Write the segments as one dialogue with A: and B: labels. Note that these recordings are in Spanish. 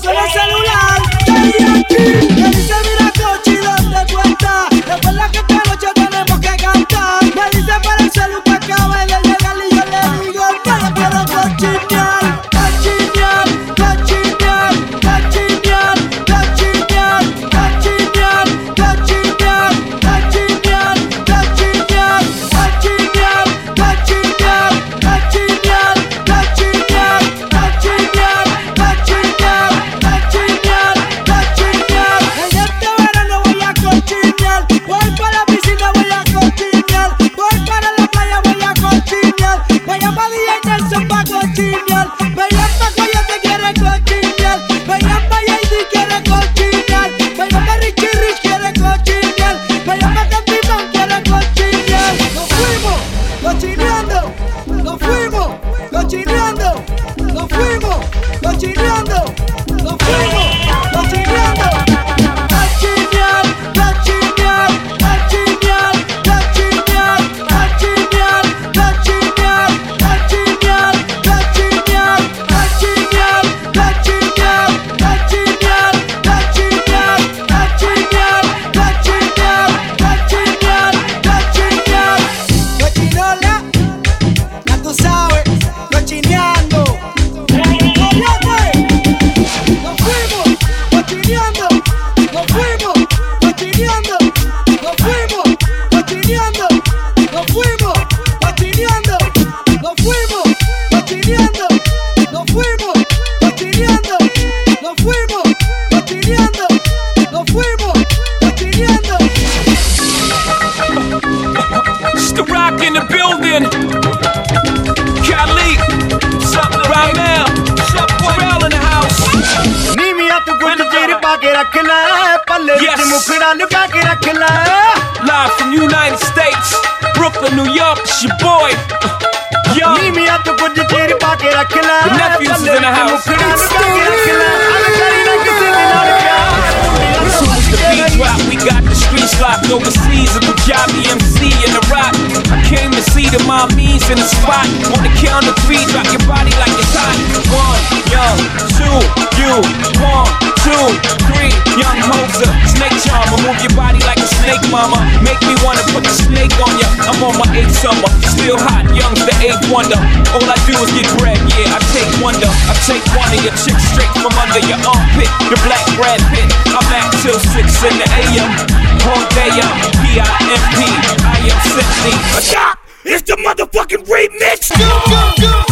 A: suena el celular, estoy aquí.
B: cochino.
C: Live from United States, Brooklyn, New York, it's your boy.
D: Yo.
E: Mimi at the good titty pocket, I kill her.
D: The nephews is in the house. It's is the beat drop, we got the street locked overseas at the Jobby MC and the Rock. I came to see the mommies in the spot. On the count of three, drop your body like it's hot. One, young, two, you, one, two, three, young hoser, snake charmer, move your body like a snake, mama. Make me wanna put the snake on ya. I'm on my eighth summer, still hot, young's the eighth wonder. All I do is get bread, yeah, I take wonder. I take one of your chicks straight from under your armpit, the black Brad Pitt. I'm at till six in the AM, Hordea, P-I-M-P, I am simply a shot. It's the motherfucking remix.
F: Go, go, go.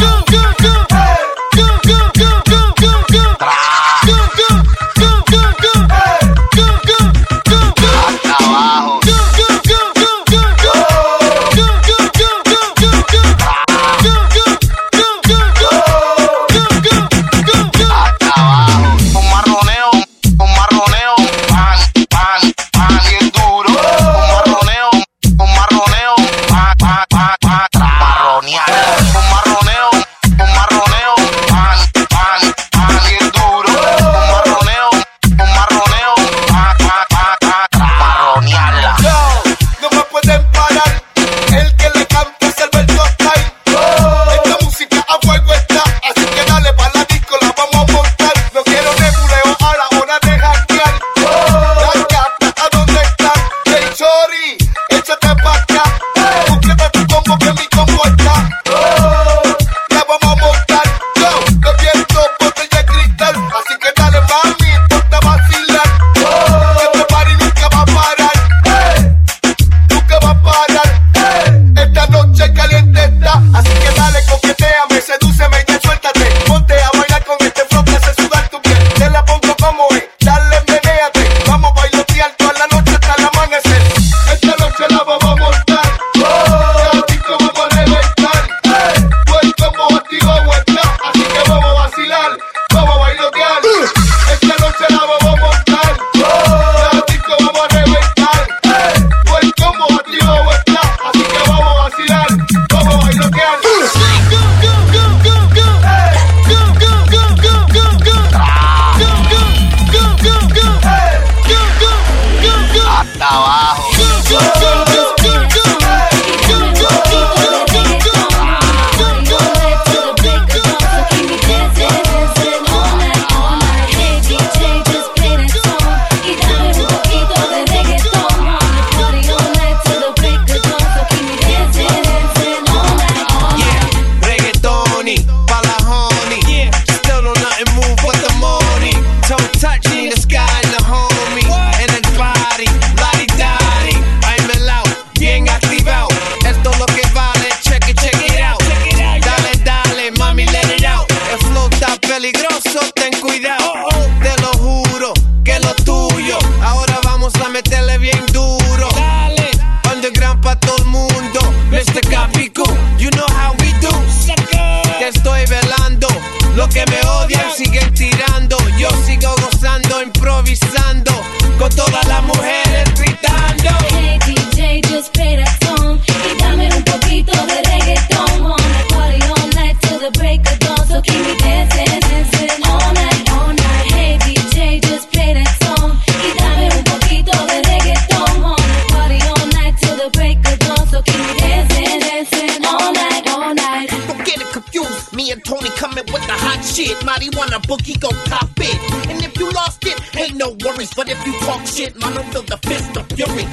F: Don't
G: get it confused. Me and Tony coming with the hot shit. Mighty wanna boogie, go pop it. And if you lost it, ain't no worries. But if you talk shit, mano, feel the fist of fury.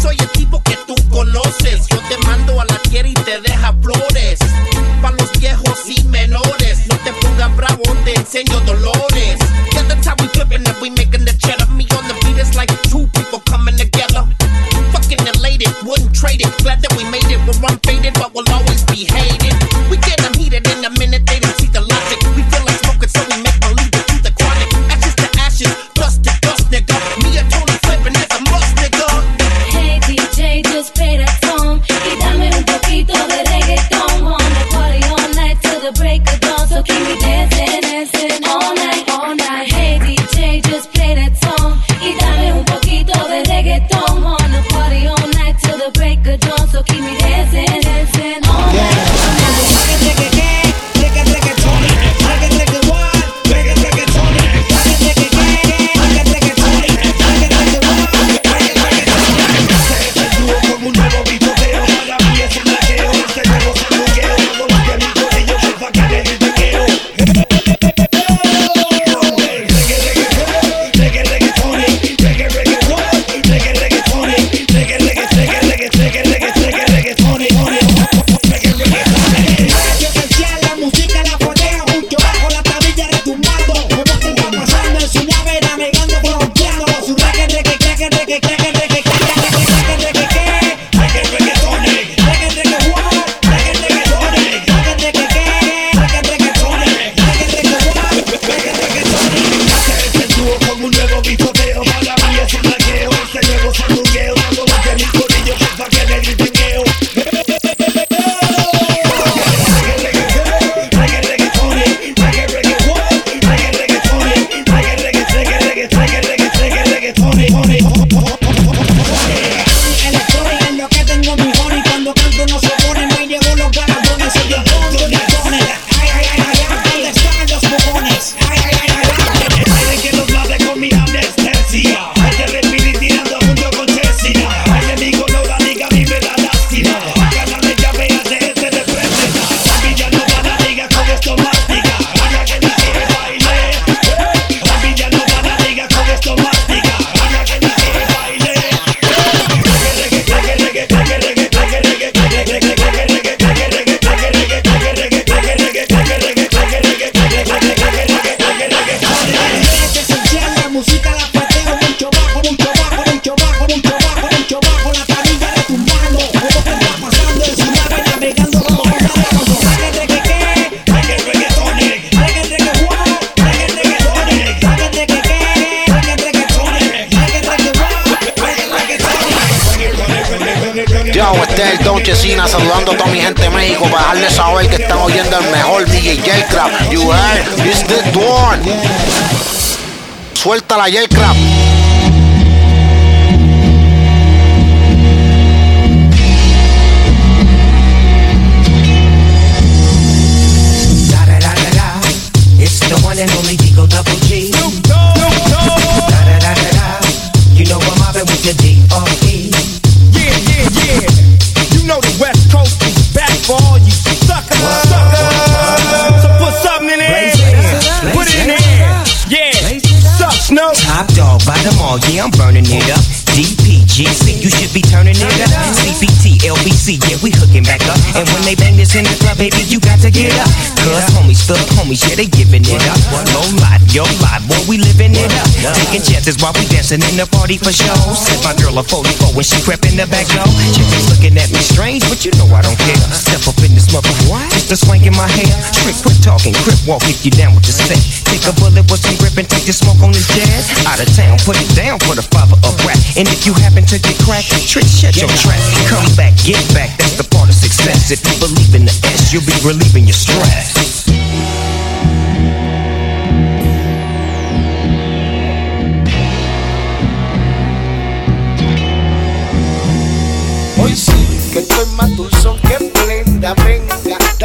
G: Soy el tipo que tú conoces. Yo te mando a la tierra y te deja flores. Pa' los viejos y menores. No te pongas bravo, te enseño dolores. Yeah, that's how we flipping and we making the cheddar. Me on the beat, it's like two people coming together. Fucking elated, wouldn't trade it. Glad that we made it. We're unfaded, but we'll always be hated.
H: Yo, este es el Don Chesina saludando a toda mi gente de México para dejarles saber que están oyendo el mejor DJ J-Crap. You heard? It's the Dawn. Suelta la J-Crap.
I: In
J: the club, baby, you got to get up. Cause homies, fuck homies, yeah, they giving it up. No lie, yo lie, boy, we living it up. Taking chances while we dancing in the party for show. Set my girl a 44 when she crept in the back door. Chicks looking at me strange, but you know I don't care. Step up in this mother, what? A swank in my hair. Trick, quit talking, crip walk if you down with the set. Take a bullet with some grip and take the smoke on this jazz. Out of town, put it down for the father of rap. And if you happen to get cracked, trick, shut your trap. Come back, get back, that's the part of success. If you believe in the S, you'll be relieving your stress.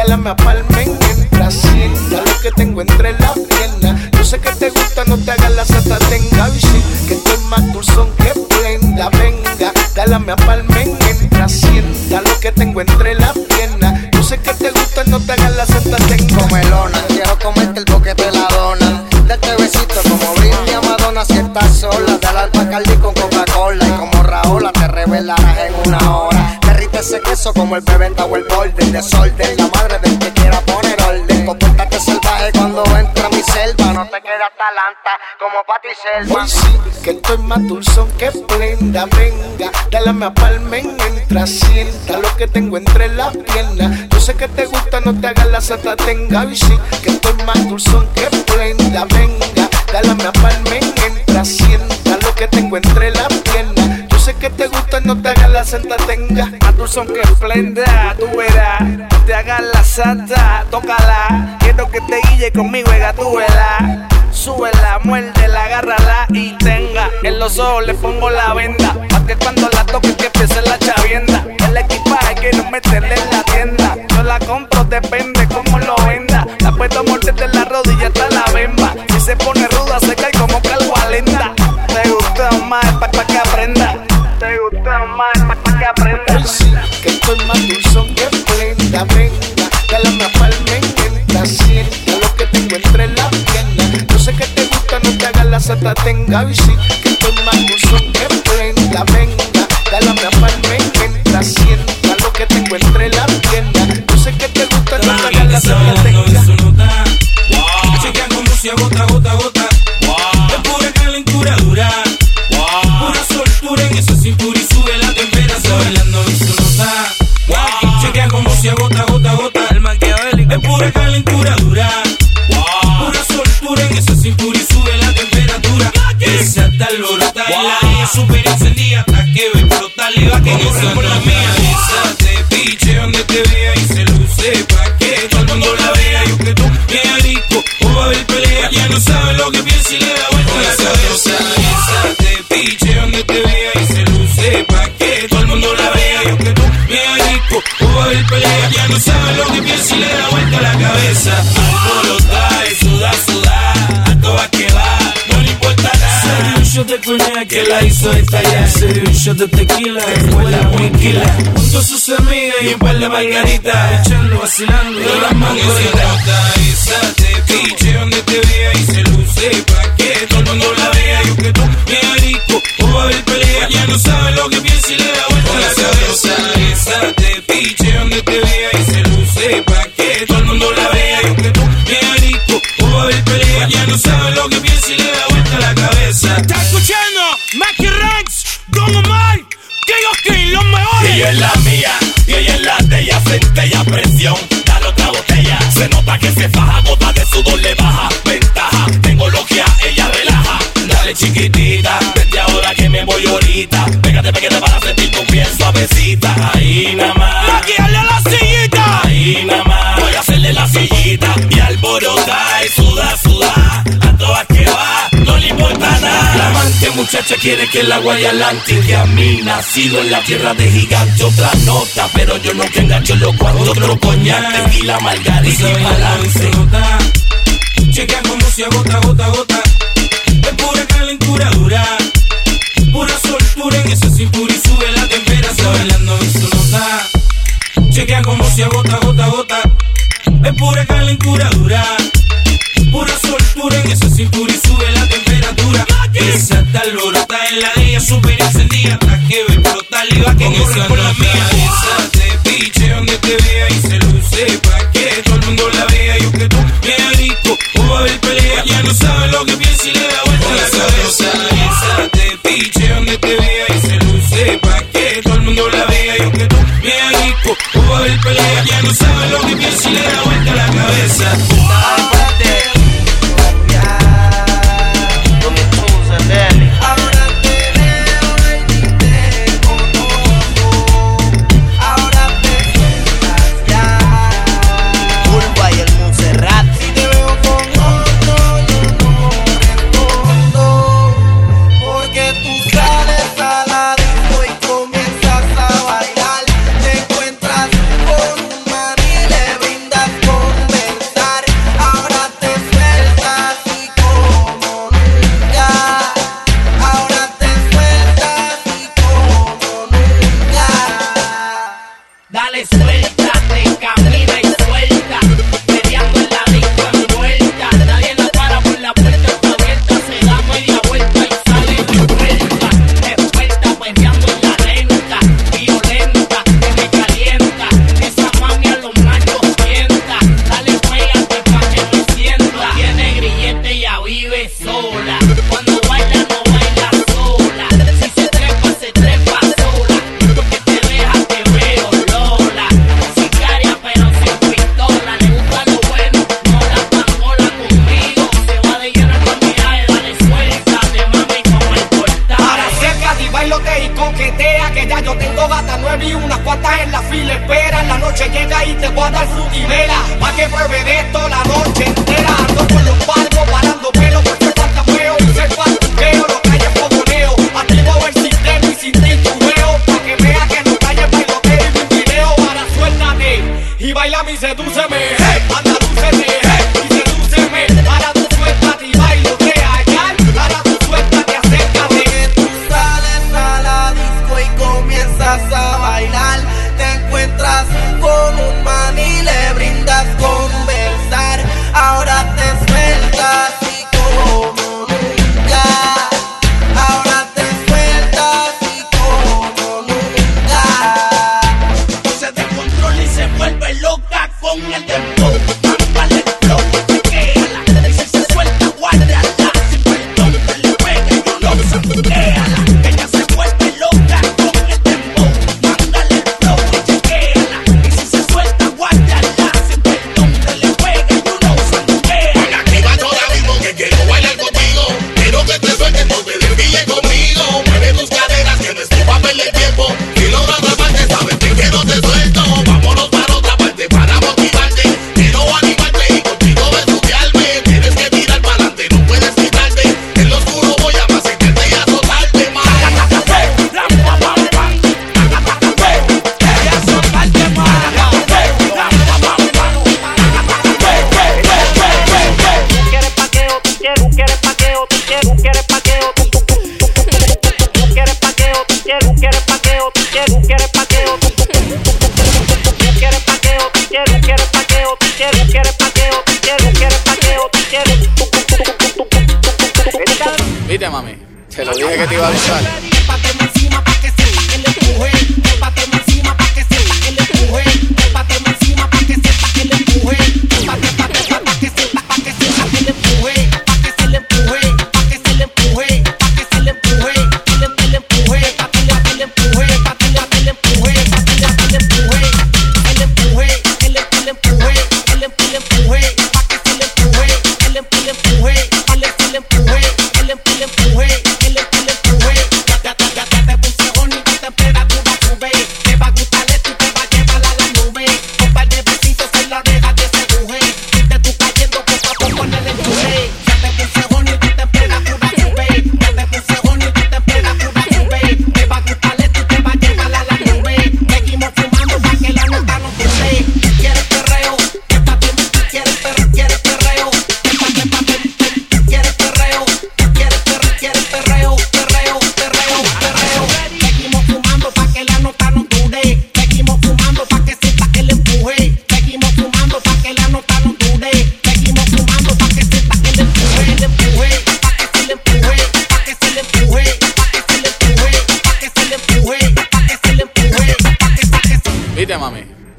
F: Dálame a palmen mientras sienta lo que tengo entre las piernas. Yo sé que te gusta, no te hagas la sata, tenga. Sí que estoy más dulzón que prenda, venga, dálame a palmen mientras sienta lo que tengo entre las piernas. Yo sé que te gusta, no te hagas la sata, tenga.
E: Comelona, quiero comerte el boquete de la dona. Date besito como brindis a Madonna si estás sola. Dale al Bacardi con Coca-Cola y como Raola te revelarás en una hora. Queso como el bebeta o el golden. Desorden, la madre del que quiera poner orden. Compórtate salvaje cuando entra mi selva. No te quedas talanta como Pati Selva.
F: Sí que estoy más dulzón que prenda, venga, dálame a palmen mientras sienta lo que tengo entre las piernas. Yo sé que te gusta, no te hagas la sata, tenga. Hoy sí que estoy más dulzón que prenda, venga, dálame a palmen mientras sienta lo que tengo entre las piernas. Yo sé que te gusta, no te hagas la santa, tenga.
I: Dulzón que esplenda, tú verás. Te hagas la santa, tócala. Quiero que te guille conmigo, gatúbela. Súbela, muérdela, agárrala y tenga. En los ojos le pongo la venda. Pa' que cuando la toque que empiece la chavienda. El equipaje quiero meterle en la tienda. Yo la compro, depende cómo lo venda. La puedo morderte la rodilla
F: prenda, venga, dálame a palmen mientras sienta lo que tengo entre las piernas. Yo sé que te gusta, no te hagas la sata, tenga. Sí que estoy más dulzón que prenda, venga, dálame a palmen mientras sienta lo que tengo entre las piernas. Yo sé que te gusta, no te hagas la sata,
D: super encendida coñac que la hizo estallar. Se dio un shot de tequila, después la tranquila. Junto a sus amigas y un par de margaritas, echando, vacilando de las mangoritas. Esa te piche donde te vea y se luce pa' que todo el mundo la vea. Yo que tú, bien rico, o va a haber pelea. Ya no sabe lo que piensa y le da vuelta la cabeza. Esa te piche donde te vea y se luce pa' Que
K: se faja, gota de sudor le baja, ventaja, tengo logia, ella relaja. Dale chiquitita, desde ahora que me voy ahorita. Pégate, pégate para sentir tu piel suavecita. Ahí nada más. Muchacha quiere que el agua y adelante. Que a mí nacido en la tierra de gigante. Otra nota, pero yo nunca engancho los cuartos. Otro coñac, tequila, margarita y balance.
D: Chequea como se agota, gota, gota. Es pura calentura dura. Pura soltura en esa cintura y sube la temperatura. Bailando en su nota. Chequea como se agota, gota, gota. Es pura calentura dura. Pura soltura en esa cintura y sube la temperatura. Esa tal lorota en la de ella super encendida. Hasta que ve explotar y va que corre por la mía. Esa te piche donde te vea y se luce pa' que todo el mundo la vea. Yo que tú, bien rico, o va a haber pelea. Ya no sabe lo que piensa y le da vuelta la cabeza. Esa te piche donde te vea y se luce pa' que todo el mundo la vea. Yo que tú, bien rico, o va a haber pelea. Ya no sabe lo que piensa y le da vuelta la cabeza.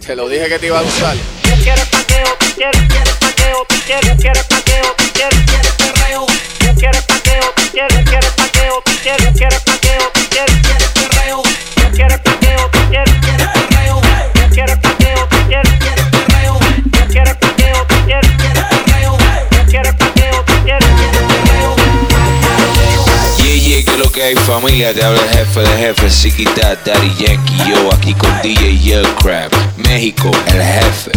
L: Te
M: lo
I: dije que te iba a gustar.
N: Hay familia, te habla el jefe de jefe, Siquita, Daddy Yankee, yo aquí con DJ Yell Crab, México, el jefe.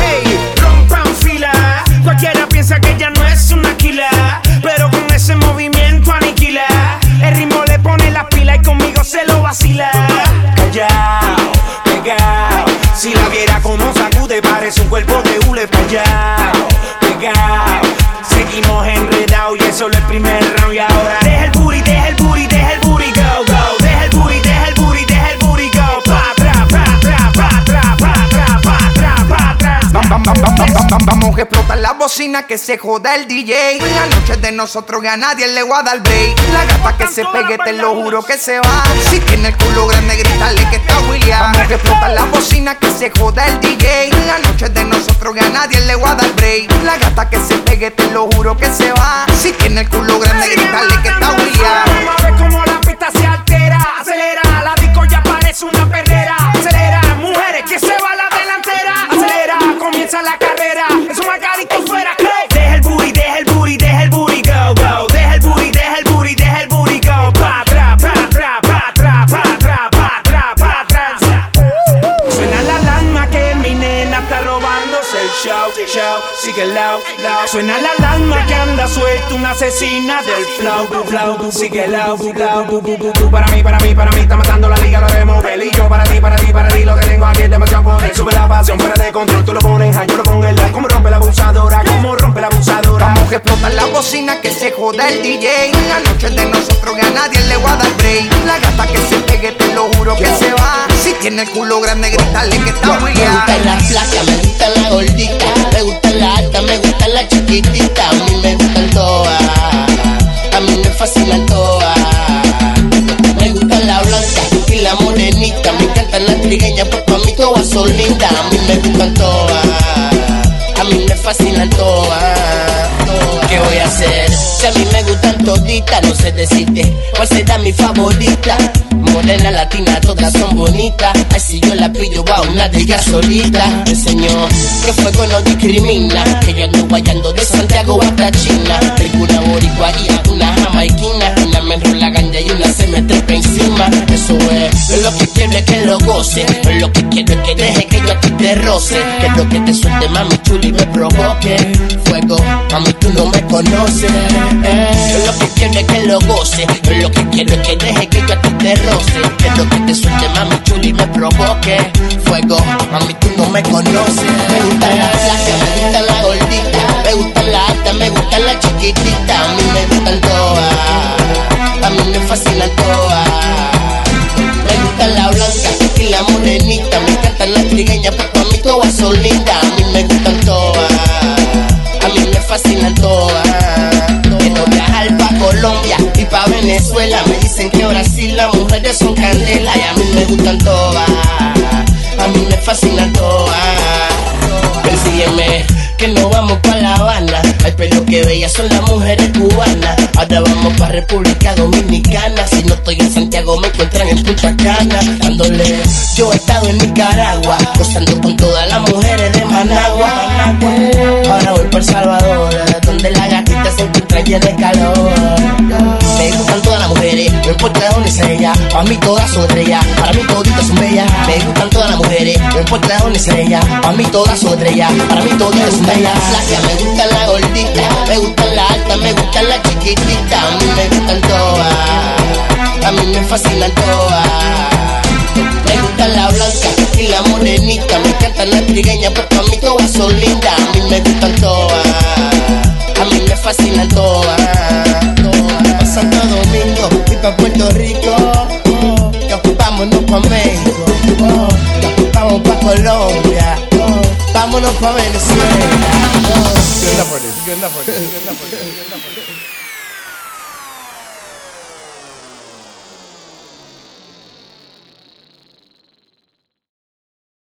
O: Hey, rompan fila. Cualquiera piensa que ella no es una quila, pero con ese movimiento aniquila. El ritmo le pone la pila y conmigo se lo vacila. Callao, pegao. Si la viera como sacude, parece un cuerpo de hule pegao, pegao. Seguimos enredados y es solo el primer round y ahora. Deja el booty, deja el booty,
P: Vamos a explotar la bocina que se joda el DJ. La noche de nosotros que a nadie le voy a dar break. La gata que se pegue, te lo juro que se va. Si tiene el culo grande, grítale que está William. Vamos a explotar la bocina que se joda el DJ. La noche de nosotros que a nadie le voy a dar break. La gata que se pegue, te lo juro que se va. Si tiene el culo grande, grítale que está William.
O: Vamos a ver cómo la pista se altera. Acelera, la disco ya parece una perrera. Sigue loud, loud. Suena la alarma que anda suelta una asesina del flow, flow, sigue loud, loud, bu, bu, bu, bu. Para mí, para mí, para mí, está matando la liga, lo de mover. Y yo para ti, para ti, para ti, lo que tengo aquí es demasiado poder. Sube la pasión fuera de control, tú lo pones high, yo lo pongo en la. Como rompe la abusadora, como rompe la abusadora.
P: Vamos a explotar la bocina que se joda el DJ. La noche es de nosotros que a nadie le voy a dar break. La gata que se pegue, te lo juro que se va. Si tiene el culo grande, grítale que está
Q: Me
P: William.
Q: gusta la flaca, me gusta la gordita, me gusta la me gusta la chiquitita, a mí me gustan todas, a mí me fascinan todas. Me gusta la blanca y la morenita, me encantan las trigueñas, porque a mí todas son lindas, a mí me gustan todas, a mí me fascinan todas. ¿Qué voy a hacer? Si a mí me gustan toditas, no sé decirte cuál será mi favorita. Morena, latina, todas son bonitas. Ay, si yo la pillo, va una de ellas solita. El señor, que fuego no discrimina. Que yo ando guayando de Santiago hasta China. Tengo una boricua y una jamaiquina. Una me enrola ganja y una se me trepa encima. Eso es, lo que quiero es que lo goce. Lo que quiero es que deje que yo a ti te roce. Que lo que te suelte, mami chuli, me provoque. Fuego, mami, tú no me conoces. Yo lo que quiero es que lo goce. Yo lo que quiero es que deje que yo a ti te roce. Que lo que te suelte, mami chuli, me provoque. Fuego, mami, tú no me conoces. Me gusta la flaca, me gusta la gordita. Me gusta la alta, me gusta la chiquitita. A mí me gustan todas. A mí me fascinan todas. Me encantan las trigueñas, porque a mí todas son. A mí me gustan todas. A mí me fascinan todas. Quiero viajar pa' Colombia. Y pa' Venezuela. Me dicen que Brasil las mujeres son candela y a mí me gustan todas. A mí me fascinan todas. Persígueme, que no vamos pa' La Habana. Ay, pero que bellas son las mujeres cubanas. Ahora vamos pa' República Dominicana. Si no estoy en Santiago, me encuentran en Punta Cana. Dándole, yo he estado en Nicaragua, gozando con todas las mujeres de Managua. Ahora voy por Salvador, donde las gatitas se encuentran llenas de calor. Importa de dónde sea. Para mí todas son estrellas, para mí toditas son bellas. Me gustan todas las mujeres, no importa de dónde sea ella. Para mí todas son estrellas, para mí todas son bellas. Flaca, me gustan la gordita, me gustan la alta, me gustan la chiquitita. A mí me gustan todas, a mí me fascinan todas. Me gusta la blanca y la morenita. Me encantan las trigueñas porque a mí todas son lindas. A mí me gustan todas. A mí me fascinan todas. Pa' Santo Domingo y pa' Puerto Rico. Vámonos pa' México. Vamos pa' Colombia. Vámonos pa' Venezuela.